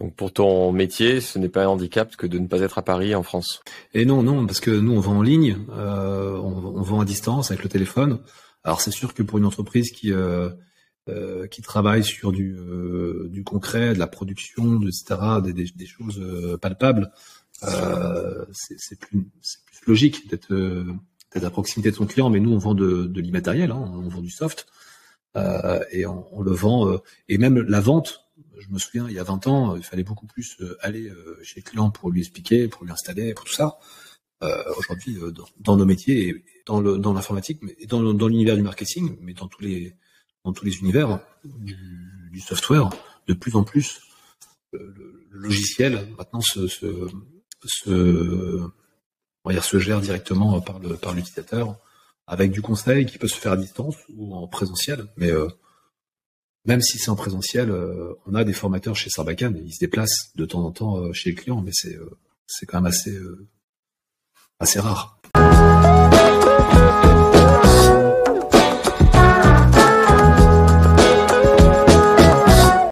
Donc pour ton métier, ce n'est pas un handicap que de ne pas être à Paris en France. Et non, non, parce que nous on vend en ligne, euh, on, on, vend à distance avec le téléphone. Alors c'est sûr que pour une entreprise qui euh, euh, qui travaille sur du, euh, du concret, de la production, etc., des, des, choses euh, palpables, c'est plus, plus, logique d'être à proximité de son client. Mais nous, on vend de, de l'immatériel, hein, on vend du soft, et on, on, le vend. et même la vente, je me souviens, il y a 20 ans, il fallait beaucoup plus aller chez le client pour lui expliquer, pour lui installer, pour tout ça. Euh, aujourd'hui, dans, nos métiers, et dans, le, dans l'informatique, mais dans, l'univers du marketing, mais dans tous les univers du, software, de plus en plus, le, logiciel maintenant se, gère directement par l'utilisateur, avec du conseil qui peut se faire à distance ou en présentiel. Mais euh, même si c'est en présentiel, euh, on a des formateurs chez Sarbacane, ils se déplacent de temps en temps euh, chez les clients, mais c'est c'est quand même assez assez rare.